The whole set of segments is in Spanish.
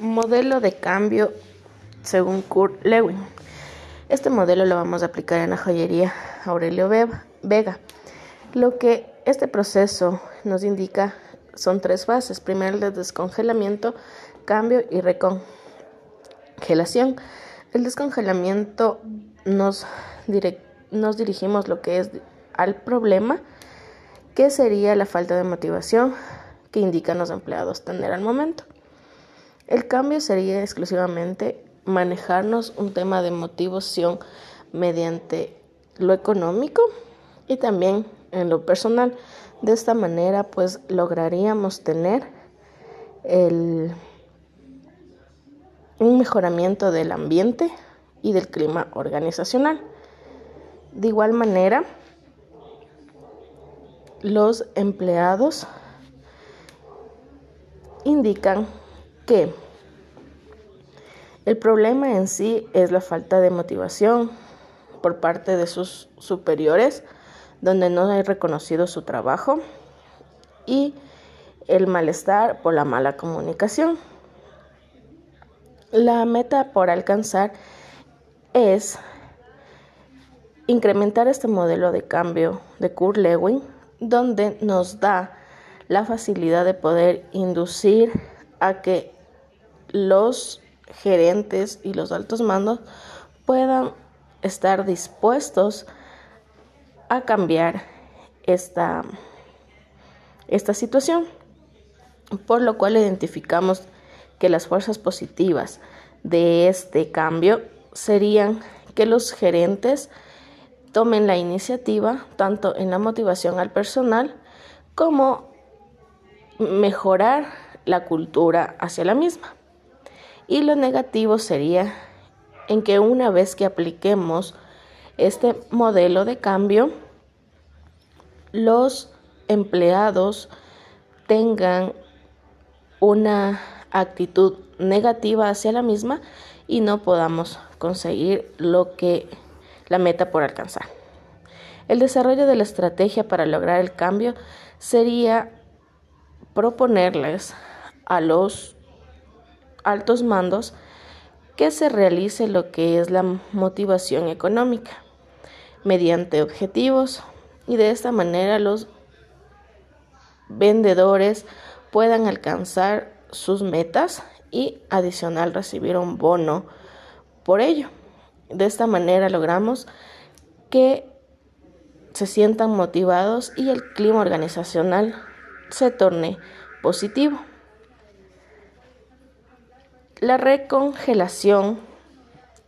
Modelo de cambio según Kurt Lewin. Este modelo lo vamos a aplicar en la joyería Aurelio Vega. Lo que este proceso nos indica son tres fases. Primero el de descongelamiento, cambio y recongelación. El descongelamiento nos, nos dirigimos lo que es al problema, que sería la falta de motivación que indican los empleados tener al momento. El cambio sería exclusivamente manejarnos un tema de motivación mediante lo económico y también en lo personal. De esta manera, pues lograríamos tener el, un mejoramiento del ambiente y del clima organizacional. De igual manera, los empleados indican que el problema en sí es la falta de motivación por parte de sus superiores, donde no hay reconocido su trabajo, y el malestar por la mala comunicación. La meta por alcanzar es incrementar este modelo de cambio de Kurt Lewin, donde nos da la facilidad de poder inducir a que los gerentes y los altos mandos puedan estar dispuestos a cambiar esta, esta situación, por lo cual identificamos que las fuerzas positivas de este cambio serían que los gerentes tomen la iniciativa tanto en la motivación al personal como mejorar la cultura hacia la misma. Y lo negativo sería en que una vez que apliquemos este modelo de cambio, los empleados tengan una actitud negativa hacia la misma y no podamos conseguir lo que la meta por alcanzar. El desarrollo de la estrategia para lograr el cambio sería proponerles a los altos mandos que se realice lo que es la motivación económica mediante objetivos y de esta manera los vendedores puedan alcanzar sus metas y adicional recibir un bono por ello. De esta manera logramos que se sientan motivados y el clima organizacional se torne positivo. La recongelación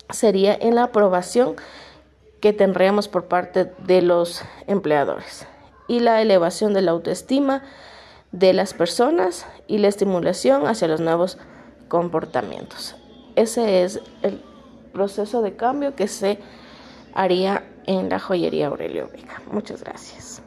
sería en la aprobación que tendríamos por parte de los empleadores y la elevación de la autoestima de las personas y la estimulación hacia los nuevos comportamientos. Ese es el proceso de cambio que se haría en la joyería Aurelio Vega. Muchas gracias.